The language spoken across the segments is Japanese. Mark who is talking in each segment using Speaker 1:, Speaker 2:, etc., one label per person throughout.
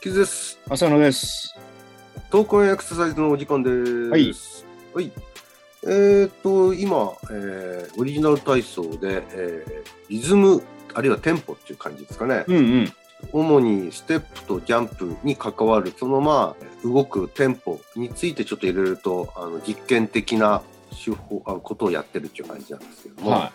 Speaker 1: キズです。
Speaker 2: 浅野です。
Speaker 1: 投稿エクササイズのお時間です。
Speaker 2: はい。
Speaker 1: はい。えっ、と、今、えーオリジナル体操で、えーリズム、あるいはテンポっていう感じですかね。
Speaker 2: うんうん。
Speaker 1: 主にステップとジャンプに関わる、そのまあ、動くテンポについてちょっといろいろと、あの、実験的な手法、あことをやってるっていう感じなんですけども。
Speaker 2: は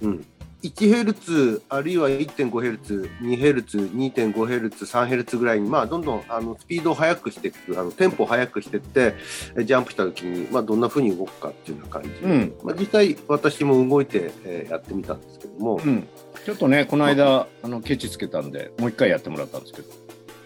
Speaker 1: うん、1ヘルツあるいは1.5ヘルツ2ヘルツ2.5ヘルツ3ヘルツぐらいに、まあ、どんどんあのスピードを速くしていくあのテンポを速くしていってえジャンプした時に、まあ、どんな風に動くかっていうような感じで、
Speaker 2: うん
Speaker 1: まあ、実際私も動いて、えーやってみたんですけども、
Speaker 2: い。うん。ちょっとね、この間、あの、ケチつけたんで、もう一回やってもらったんですけど。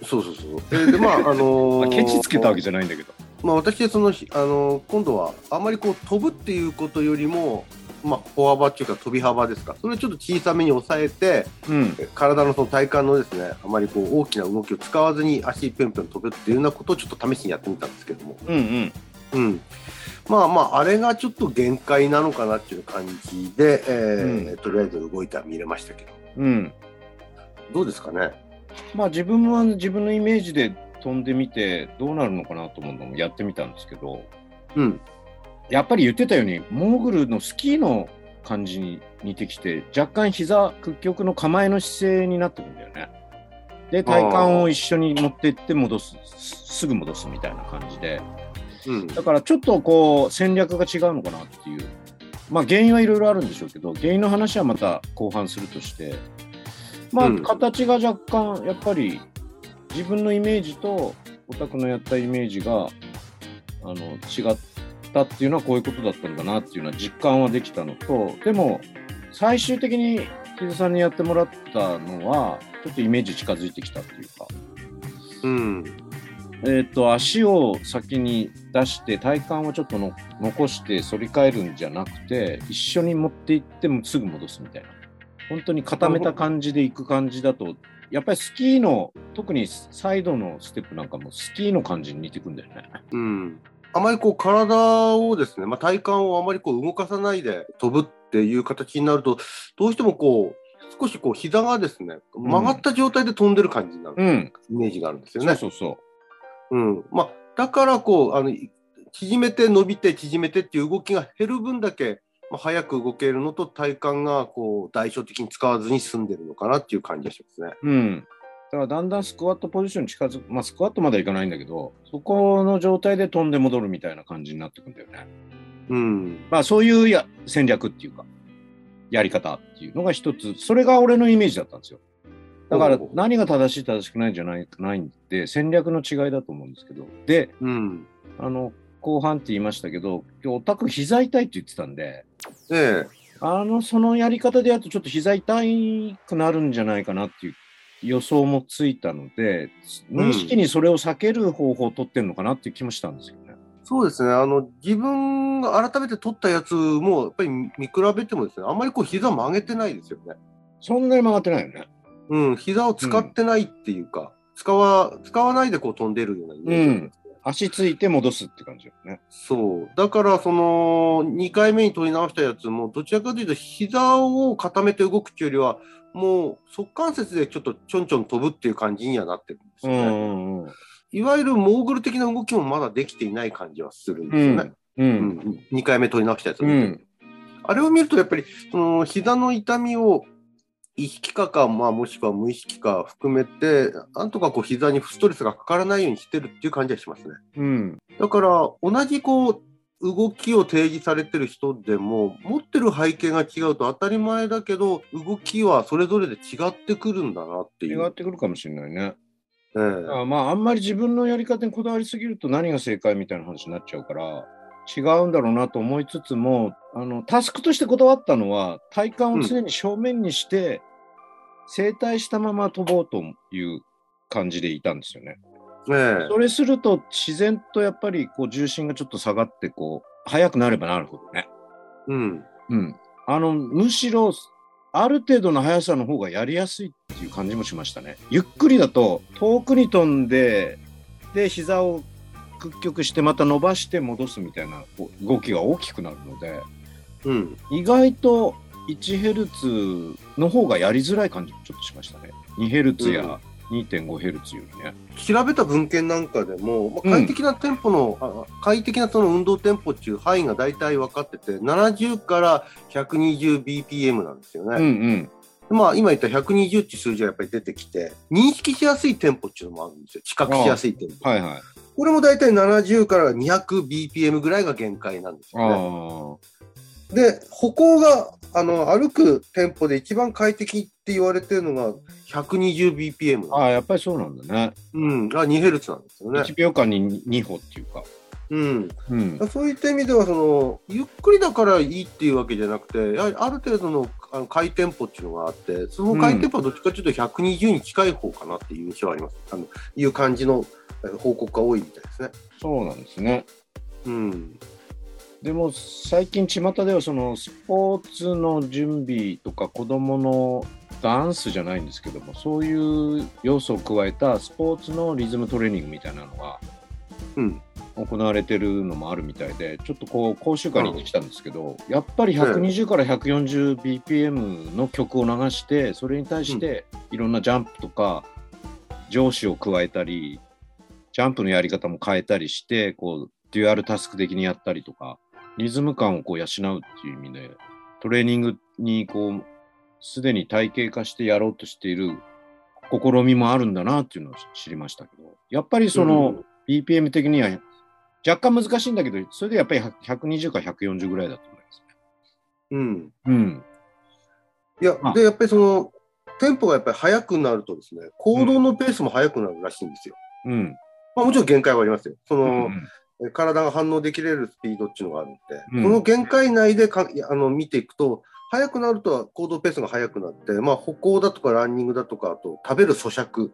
Speaker 1: そうそうそうででまああの
Speaker 2: あ
Speaker 1: ー
Speaker 2: ケチつけたわけじゃないんだけど。
Speaker 1: まあ、私はその、あの今度はあまりこう飛ぶっていうことよりも、まあ、歩幅っていうか飛び幅ですか。それをちょっと小さめに抑えて
Speaker 2: うん。
Speaker 1: 体のその体幹のですねあまりこう大きな動きを使わずに足ぴょんぴょん飛ぶっていうようなことをちょっと試しにやってみたんですけども、
Speaker 2: うんうん。
Speaker 1: うん、まあまああれがちょっと限界なのかなっていう感じで、えーとりあえず動いては見れましたけど。
Speaker 2: うん。
Speaker 1: どうですかね？
Speaker 2: まあ、自分は自分のイメージで飛んでみて、どうなるのかなと思うのもやってみたんですけど、
Speaker 1: うん
Speaker 2: やっぱり言ってたように、モーグルのスキーの感じに似てきて、若干膝、屈曲の構えの姿勢になってくるんだよね。で、体幹を一緒に持っていって戻す、すすぐ戻すみたいな感じで。
Speaker 1: うん
Speaker 2: だからちょっとこう戦略が違うのかなっていう。まあ原因はいろいろあるんでしょうけど、原因の話はまた後半するとして、まあ
Speaker 1: うん
Speaker 2: 形が若干やっぱり自分のイメージとオタクのやったイメージがあの違ったっていうのはこういうことだったんだなっていうのは実感はできたのと、でも最終的に木津さんにやってもらったのはちょっとイメージ近づいてきたっていうか。
Speaker 1: うん
Speaker 2: えー、と足を先に出して体幹をちょっとの残して反り返るんじゃなくて一緒に持っていってもすぐ戻すみたいな本当に固めた感じでいく感じだとやっぱりスキーの特にサイドのステップなんかもスキーの感じに似てくんだよね。
Speaker 1: うんあまりこう体をですね、まあ、体幹をあまりこう動かさないで飛ぶっていう形になるとどうしてもこう少しこう膝がですね曲がった状態で飛んでる感じになる、
Speaker 2: うん、
Speaker 1: イメージがあるんですよね。
Speaker 2: そうそうそ
Speaker 1: うんまあ、だからこうあの縮めて伸びて縮めてっていう動きが減る分だけ、まあ、早く動けるのと体幹がこう代償的に使わずに済んでるのかなっていう感じがしますね。
Speaker 2: う。うんだからだんだんスクワットポジションに近づく、まあ、スクワットまではいかないんだけど、そこの状態で飛んで戻るみたいな感じになってくんだよね。
Speaker 1: うん。
Speaker 2: まあそういうや戦略っていうか、やり方っていうのが一つ、それが俺のイメージだったんですよ。だから何が正しい正しくないんじゃないないんで、戦略の違いだと思うんですけど、で、
Speaker 1: うん。
Speaker 2: あの、後半って言いましたけど、今日オタク膝痛いって言ってたんで、
Speaker 1: ええ。
Speaker 2: あの、そのやり方でやるとちょっと膝痛くなるんじゃないかなっていう予想もついたので、無意識にそれを避ける方法を取ってるのかなっていう気もしたんですよね。
Speaker 1: そうですねあの自分が改めて取ったやつもやっぱり見比べてもですねあんまりこう膝曲げてないですよね。
Speaker 2: そんなに曲がってないよね。
Speaker 1: うん、膝を使ってないっていうか、使わ使わないでこう飛んでるようなイメージなんですね
Speaker 2: 足ついて戻すって感じよね。
Speaker 1: そう。だから、その、2回目に取り直したやつも、どちらかというと、膝を固めて動くっていうよりは、もう、側関節でちょっとちょんちょん飛ぶっていう感じにはなってるんですよね。
Speaker 2: んうん
Speaker 1: いわゆるモーグル的な動きもまだできていない感じはするんですよね。
Speaker 2: う
Speaker 1: うん
Speaker 2: ん。
Speaker 1: 2回目取り直したやつを
Speaker 2: う
Speaker 1: 見て
Speaker 2: ん。
Speaker 1: あれを見ると、やっぱり、その、膝の痛みを、意識化か、まあ、もしくは無意識化含めて、なんとかこう、膝にストレスがかからないようにしてるっていう感じはしますね。
Speaker 2: うん。
Speaker 1: だから、同じこう、動きを提示されてる人でも、持ってる背景が違うと当たり前だけど、動きはそれぞれで違ってくるんだなっていう。
Speaker 2: 違ってくるかもしれないね。
Speaker 1: ええ
Speaker 2: あまあ、あんまり自分のやり方にこだわりすぎると何が正解みたいな話になっちゃうから、違うんだろうなと思いつつも、あの、タスクとしてこだわったのは、体幹を常に正面にして、正対したまま飛ぼうという感じでいたんですよね。
Speaker 1: ええ
Speaker 2: それすると、自然とやっぱりこう重心がちょっと下がって、こう、速くなればなるほどね。
Speaker 1: うん。
Speaker 2: うん。あの、むしろ、ある程度の速さの方がやりやすいっていう感じもしましたね。ゆっくりだと遠くに飛んで、で、膝を屈曲してまた伸ばして戻すみたいな動きが大きくなるので、
Speaker 1: うん。
Speaker 2: 意外と 1Hz の方がやりづらい感じもちょっとしましたね。2Hz や 2.5Hz よりね。
Speaker 1: 調べた文献なんかでも、まあ、
Speaker 2: うん
Speaker 1: 快適なテンポの、あ快適なその運動テンポっていう範囲が大体分かってて、70から 120bpm なんですよ
Speaker 2: うん
Speaker 1: ね。
Speaker 2: うん。
Speaker 1: まあ、今言った120っていう数字がやっぱり出てきて、認識しやすいテンポっていうのもあるんですよ。知覚しやすいテンポ。
Speaker 2: はいはい。
Speaker 1: これも大体70から 200bpm ぐらいが限界なんです
Speaker 2: あ
Speaker 1: よ
Speaker 2: あ。
Speaker 1: ね。で、歩行が、あの、歩くテンポで一番快適って言われてるのが 120bpm。
Speaker 2: ああ、やっぱりそうなんだね。
Speaker 1: うん。が 2Hz なんですよね。
Speaker 2: 1秒間に2歩っていうか。
Speaker 1: うん。
Speaker 2: うん。
Speaker 1: そういった意味ではその、ゆっくりだからいいっていうわけじゃなくて、やはりある程度のあの回テンポっていうのがあって、その回テンポはどっちかというと120に近い方かなっていう印象はあります。あのいう感じのえ報告が多いみたいですね。
Speaker 2: そうなんですね。
Speaker 1: うん。
Speaker 2: でも最近巷ではそのスポーツの準備とか子どものダンスじゃないんですけどもそういう要素を加えたスポーツのリズムトレーニングみたいなのが
Speaker 1: うん。
Speaker 2: 行われてるのもあるみたいでちょっとこう講習会に行ってきたんですけど、やっぱり120から 140bpm の曲を流してそれに対していろんなジャンプとか上司を加えたりジャンプのやり方も変えたりしてこうデュアルタスク的にやったりとかリズム感をこう養うっていう意味でトレーニングにこうすでに体系化してやろうとしている試みもあるんだなっていうのを知りましたけどやっぱりその、BPM 的には若干難しいんだけど、それでやっぱり120から140ぐらいだと思います
Speaker 1: うん。
Speaker 2: ね。うん。
Speaker 1: いや
Speaker 2: あ、
Speaker 1: で、やっぱりその、テンポがやっぱり速くなるとですね、行動のペースも速くなるらしいんですよ。
Speaker 2: うん。
Speaker 1: まあもちろん限界はありますよ。その、
Speaker 2: うん
Speaker 1: え体が反応できれるスピードっていうのがあるんで、
Speaker 2: うん
Speaker 1: その限界内でかあの見ていくと、速くなると行動ペースが速くなって、まあ、歩行だとかランニングだとか、あと食べる咀嚼、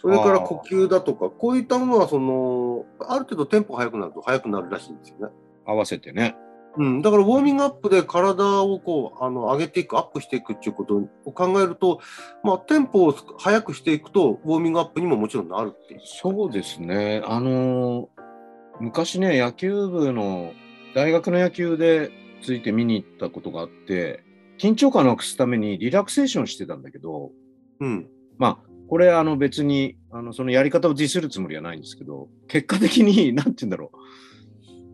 Speaker 1: それから呼吸だとか、こういったものはその、ある程度テンポが速くなると速くなるらしいんですよね。
Speaker 2: 合わせてね。
Speaker 1: うん、だからウォーミングアップで体をこうあの上げていく、アップしていくっていうことを考えると、まあ、テンポを速くしていくと、ウォーミングアップにももちろんなるっていう。
Speaker 2: そうですね。あのー昔ね、野球部の、大学の野球でついて見に行ったことがあって、緊張感をなくすためにリラクセーションしてたんだけど、
Speaker 1: うん。
Speaker 2: まあ、これあの別に、あのそのやり方をディスるつもりはないんですけど、結果的に、なんて言うんだろう。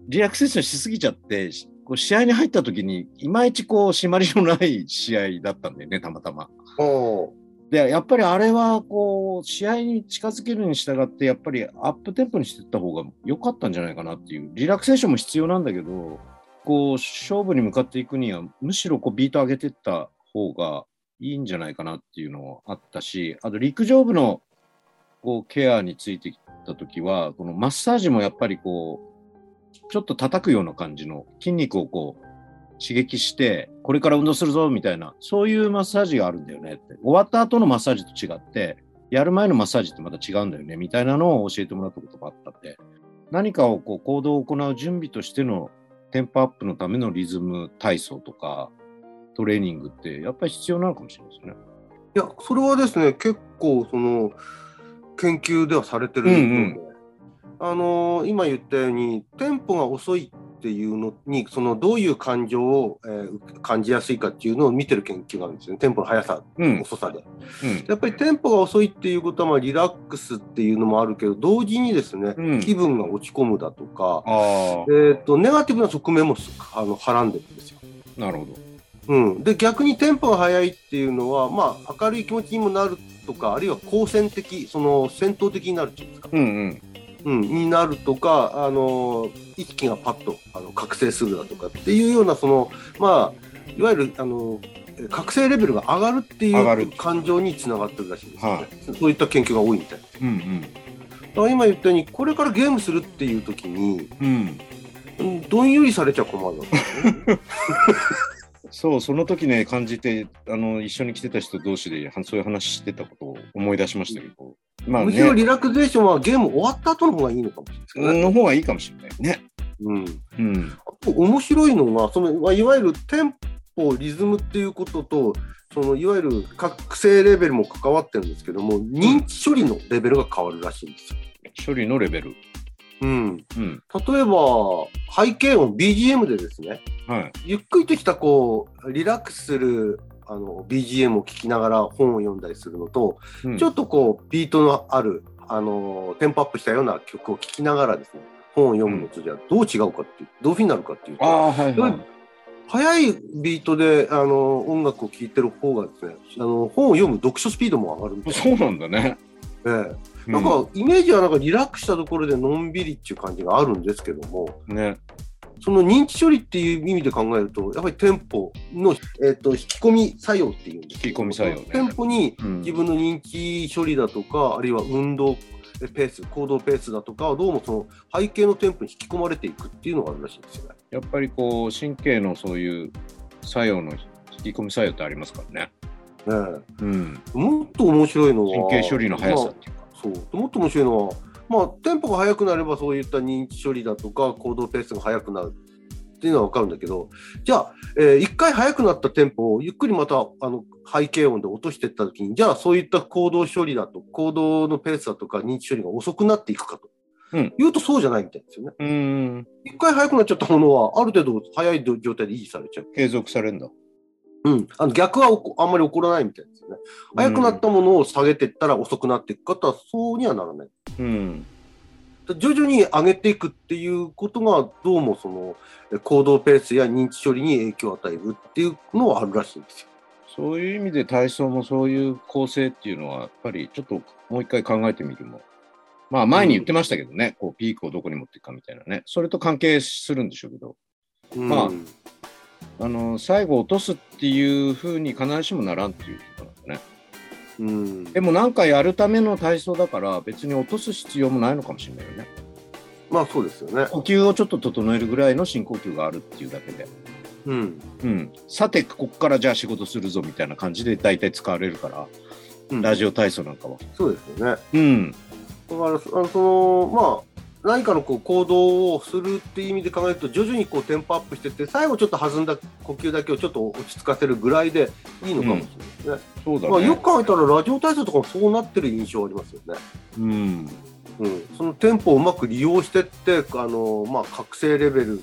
Speaker 2: リラクセーションしすぎちゃって、しこう試合に入った時に、いまいちこう、締まりのない試合だったんだよね、たまたま。
Speaker 1: お
Speaker 2: で、やっぱりあれは、こう、試合に近づけるに従って、やっぱりアップテンポにしていった方が良かったんじゃないかなっていう、リラクセーションも必要なんだけど、こう、勝負に向かっていくには、むしろこう、ビート上げていった方がいいんじゃないかなっていうのはあったし、あと陸上部のこうケアについてきた時は、このマッサージもやっぱりこう、ちょっと叩くような感じの筋肉をこう、刺激して、これから運動するぞみたいな、そういうマッサージがあるんだよねって。終わった後のマッサージと違って、やる前のマッサージってまた違うんだよねみたいなのを教えてもらったことがあったんで、何かをこう行動を行う準備としてのテンポアップのためのリズム体操とかトレーニングってやっぱり必要なのかもしれないですね。
Speaker 1: いや、それはですね、結構、その、研究ではされてるので、
Speaker 2: うんうん
Speaker 1: あのー今言ったように、テンポが遅いっていうのに、その、どういう感情を、えー感じやすいかっていうのを見てる研究があるんですよね。テンポの速さ、
Speaker 2: うん。
Speaker 1: 遅さで。
Speaker 2: うん。
Speaker 1: やっぱりテンポが遅いっていうことは、まあ、リラックスっていうのもあるけど、同時にですね、
Speaker 2: うん
Speaker 1: 気分が落ち込むだとか、えっ、と、ネガティブな側面もすあの、はらんでるんですよ。
Speaker 2: なるほど。
Speaker 1: うん、で逆にテンポが速いっていうのは、まあ、明るい気持ちにもなるとかあるいは好戦的その戦闘的になるっていうんですか、
Speaker 2: うんうん。
Speaker 1: うん、になるとかあの意識がパッとあの覚醒するだとかっていうようなその、まあ、いわゆるあの覚醒レベルが上がるっていう感情につながってるらしいんですよね、
Speaker 2: は
Speaker 1: そういった研究が多いみたい
Speaker 2: うんうん。
Speaker 1: だから今言ったようにこれからゲームするっていう時に、
Speaker 2: うん。
Speaker 1: うん、どんよりされちゃ困るわけですね。
Speaker 2: そう、その時ね、感じて、あの、一緒に来てた人同士で、はそういう話してたことを思い出しましたけど、まあ
Speaker 1: むしろ
Speaker 2: ね、
Speaker 1: リラクゼーションはゲーム終わった後の方がいいのかもしれないね。
Speaker 2: の方がいいかもしれないね。
Speaker 1: うん
Speaker 2: うん。
Speaker 1: 面白いのがそのまあいわゆるテンポリズムっていうこととそのいわゆる覚醒レベルも関わってるんですけども、認知処理のレベルが変わるらしいんですよ。
Speaker 2: 処理のレベル。
Speaker 1: うん、
Speaker 2: うん。
Speaker 1: 例えば、背景音、BGM でですね、
Speaker 2: はい。
Speaker 1: ゆっくりとしたこう、リラックスするあの BGM を聞きながら本を読んだりするのと、
Speaker 2: うん
Speaker 1: ちょっとこう、ビートのある、あの、テンポアップしたような曲を聴きながらですね、本を読むのとじゃあどう違うかっていう、どういうふうになるかっていうと、
Speaker 2: はいはい。
Speaker 1: 速いビートであの音楽を聴いてる方がですね、あの本を読む読書スピードも上がるみたい
Speaker 2: そうなんだね。
Speaker 1: な。ええなんか、イメージはなんかリラックスしたところでのんびりっていう感じがあるんですけども、
Speaker 2: うんね。
Speaker 1: その認知処理っていう意味で考えると、やっぱりテンポの、えっと引き込み作用っていうんです
Speaker 2: 引き込み作用ね
Speaker 1: テンポに
Speaker 2: うん
Speaker 1: 自分の認知処理だとか、あるいは運動ペース、行動ペースだとかはどうもその背景のテンポに引き込まれていくっていうのがあるらしいんですよね。
Speaker 2: やっぱりこう、神経のそういう作用の引き込み作用ってありますからね。
Speaker 1: ね
Speaker 2: うん。
Speaker 1: えもっと面白いのは
Speaker 2: 神経処理の速さっていうか。
Speaker 1: そうもっと面白いのは、まあ、テンポが速くなればそういった認知処理だとか行動ペースが速くなるっていうのは分かるんだけどじゃあ、えー一回速くなったテンポをゆっくりまたあの背景音で落としていった時にじゃあそういった行動処理だと行動のペースだとか認知処理が遅くなっていくかと、
Speaker 2: うん
Speaker 1: いうとそうじゃないみたいですよね。
Speaker 2: うーん。
Speaker 1: 一回速くなっちゃったものはある程度速い状態で維持されちゃう。
Speaker 2: 継続されるんだ。
Speaker 1: うん、あの逆はあんまり起こらないみたいですよね。速くなったものを下げていったら遅くなっていくかとはそうにはならない。
Speaker 2: うん。
Speaker 1: 徐々に上げていくっていうことがどうもそのえ行動ペースや認知処理に影響を与えるっていうのはあるらしいんですよ。
Speaker 2: そういう意味で体操もそういう構成っていうのは、やっぱりちょっともう一回考えてみるも。まあ前に言ってましたけどね、こうピークをどこに持っていくかみたいなね。それと関係するんでしょうけど、まあ
Speaker 1: うん
Speaker 2: あの、最後落とすっていうふうに必ずしもならんっていうことなんですね。
Speaker 1: うん
Speaker 2: でもなんかやるための体操だから別に落とす必要もないのかもしれないよね。
Speaker 1: まあそうですよね。
Speaker 2: 呼吸をちょっと整えるぐらいの深呼吸があるっていうだけで。
Speaker 1: うん
Speaker 2: うん。さて、ここからじゃあ仕事するぞみたいな感じで大体使われるから、
Speaker 1: うん
Speaker 2: ラジオ体操なんかは。
Speaker 1: そうですよね。
Speaker 2: うん。
Speaker 1: だからあのそのまあ何かのこう行動をするっていう意味で考えると徐々にこうテンポアップしてって最後ちょっと弾んだ呼吸だけをちょっと落ち着かせるぐらいでいいのかもしれないですね。
Speaker 2: そうだね。
Speaker 1: まあ、よく考えたらラジオ体操とかもそうなってる印象ありますよね。
Speaker 2: うん。
Speaker 1: うん、そのテンポをうまく利用してって、あのまあ、覚醒レベル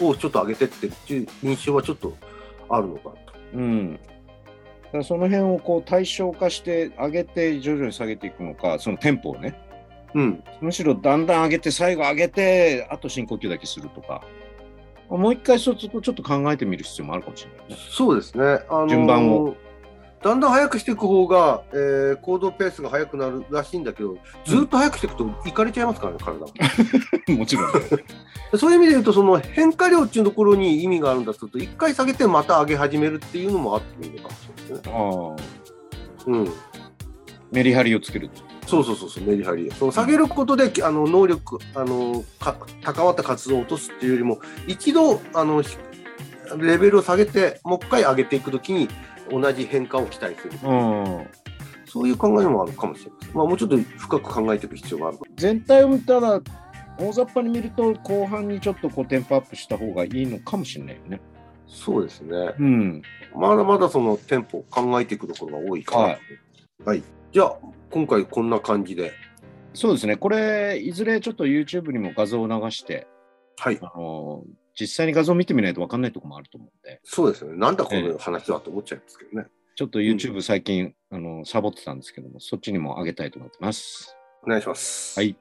Speaker 1: をちょっと上げてってっていう印象はちょっとあるのかなと。
Speaker 2: うん。その辺をこう対象化して上げて徐々に下げていくのか、そのテンポをね。
Speaker 1: うん、
Speaker 2: むしろだんだん上げて最後上げて、あと深呼吸だけするとか。もう一回そこちょっと考えてみる必要もあるかもしれないね。
Speaker 1: そうですね、あの
Speaker 2: 順番を
Speaker 1: だんだん速くしていく方が、えー行動ペースが速くなるらしいんだけど、ずっと速くしていくといかれちゃいますからね、体が。
Speaker 2: もちろん。
Speaker 1: そういう意味で言うと、その変化量っていうところに意味があるんだとすると、一回下げてまた上げ始めるっていうのもあってもいいのかもしれないですね。
Speaker 2: ああ。
Speaker 1: うん
Speaker 2: メリハリをつける。
Speaker 1: そうそうそうそう、メリハリ。その下げることで、あの能力、あのか高まった活動を落とすっていうよりも、一度あのひレベルを下げて、もう一回上げていくときに、同じ変化を期待する。
Speaker 2: うん。
Speaker 1: そういう考えもあるかもしれない。まあ、もうちょっと深く考えていく必要がある。
Speaker 2: 全体を見たら、大雑把に見ると、後半にちょっとこうテンポアップした方がいいのかもしれないよね。
Speaker 1: そうですね。
Speaker 2: うん。
Speaker 1: まだまだそのテンポを考えていくところが多いかな。
Speaker 2: はい。
Speaker 1: はい。じゃあ、今回こんな感じで。
Speaker 2: そうですね。これ、いずれちょっと YouTube にも画像を流して、
Speaker 1: はい。
Speaker 2: あの実際に画像を見てみないと分かんないところもあると思うんで、
Speaker 1: そうですね。なんだこの話はと思っちゃいますけどね。
Speaker 2: ちょっと YouTube 最近、あのサボってたんですけども、そっちにも上げたいと思ってます。
Speaker 1: お願いします。
Speaker 2: はい。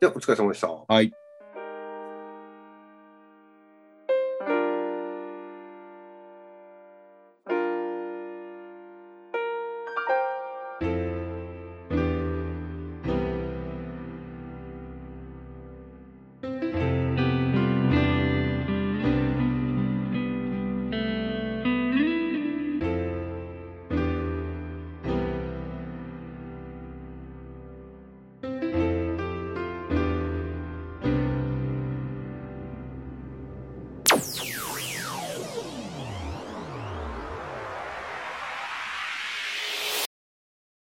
Speaker 1: じゃあ、お疲れ様でした。
Speaker 2: はい。